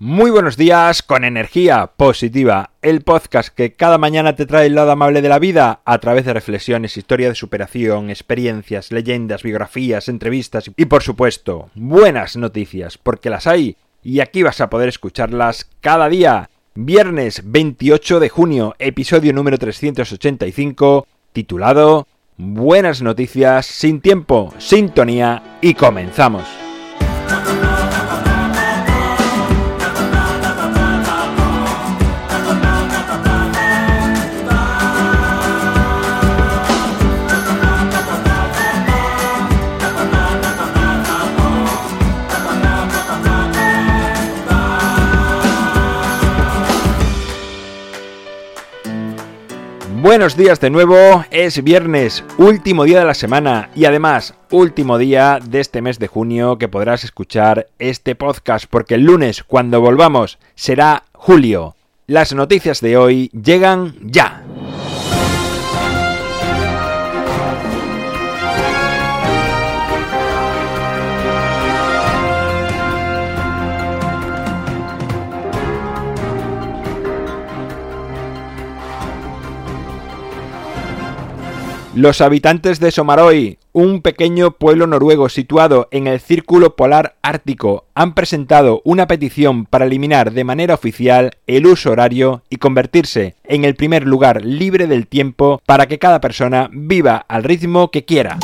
Muy buenos días con energía positiva, el podcast que cada mañana te trae el lado amable de la vida a través de reflexiones, historia de superación, experiencias, leyendas, biografías, entrevistas y por supuesto buenas noticias, porque las hay y aquí vas a poder escucharlas cada día. Viernes 28 de junio, episodio número 385, titulado Buenas noticias sin tiempo, sintonía y comenzamos. Buenos días de nuevo, es viernes, último día de la semana y además último día de este mes de junio que podrás escuchar este podcast porque el lunes cuando volvamos será julio. Las noticias de hoy llegan ya. Los habitantes de Somaroy, un pequeño pueblo noruego situado en el Círculo Polar Ártico, han presentado una petición para eliminar de manera oficial el uso horario y convertirse en el primer lugar libre del tiempo para que cada persona viva al ritmo que quiera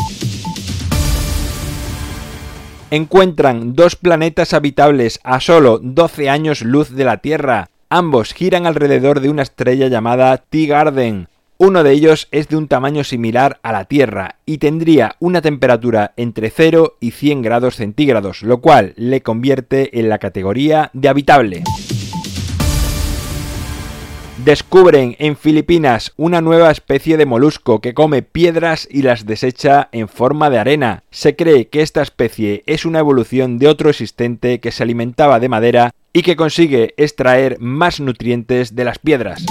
encuentran dos planetas habitables a solo 12 años luz de la Tierra. Ambos giran alrededor de una estrella llamada T-Garden, uno de ellos es de un tamaño similar a la Tierra y tendría una temperatura entre 0 y 100 grados centígrados, lo cual le convierte en la categoría de habitable. Descubren en Filipinas una nueva especie de molusco que come piedras y las desecha en forma de arena. Se cree que esta especie es una evolución de otro existente que se alimentaba de madera y que consigue extraer más nutrientes de las piedras.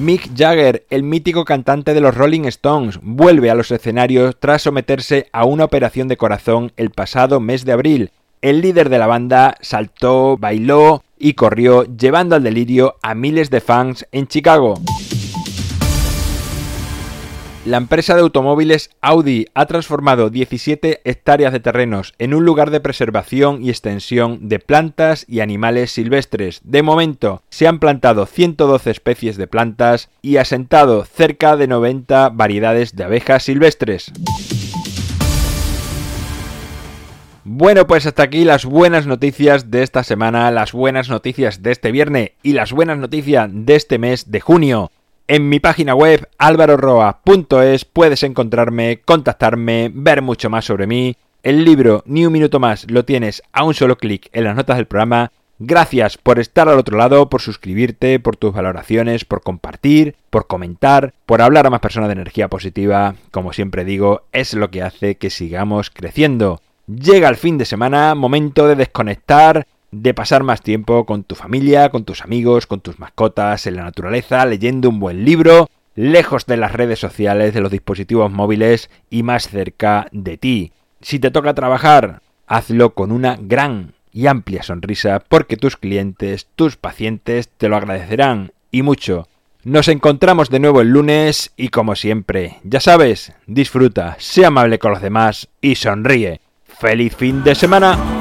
Mick Jagger, el mítico cantante de los Rolling Stones, vuelve a los escenarios tras someterse a una operación de corazón el pasado mes de abril. El líder de la banda saltó, bailó y corrió llevando al delirio a miles de fans en Chicago. La empresa de automóviles Audi ha transformado 17 hectáreas de terrenos en un lugar de preservación y extensión de plantas y animales silvestres. De momento, se han plantado 112 especies de plantas y asentado cerca de 90 variedades de abejas silvestres. Bueno, pues hasta aquí las buenas noticias de esta semana, las buenas noticias de este viernes y las buenas noticias de este mes de junio. En mi página web alvaroroa.es puedes encontrarme, contactarme, ver mucho más sobre mí. El libro Ni un minuto más lo tienes a un solo clic en las notas del programa. Gracias por estar al otro lado, por suscribirte, por tus valoraciones, por compartir, por comentar, por hablar a más personas de energía positiva. Como siempre digo, es lo que hace que sigamos creciendo. Llega el fin de semana, momento de desconectar, de pasar más tiempo con tu familia, con tus amigos, con tus mascotas, en la naturaleza, leyendo un buen libro, lejos de las redes sociales, de los dispositivos móviles y más cerca de ti. Si te toca trabajar, hazlo con una gran y amplia sonrisa porque tus clientes, tus pacientes te lo agradecerán y mucho. Nos encontramos de nuevo el lunes y como siempre, ya sabes, disfruta, sea amable con los demás y sonríe. ¡Feliz fin de semana!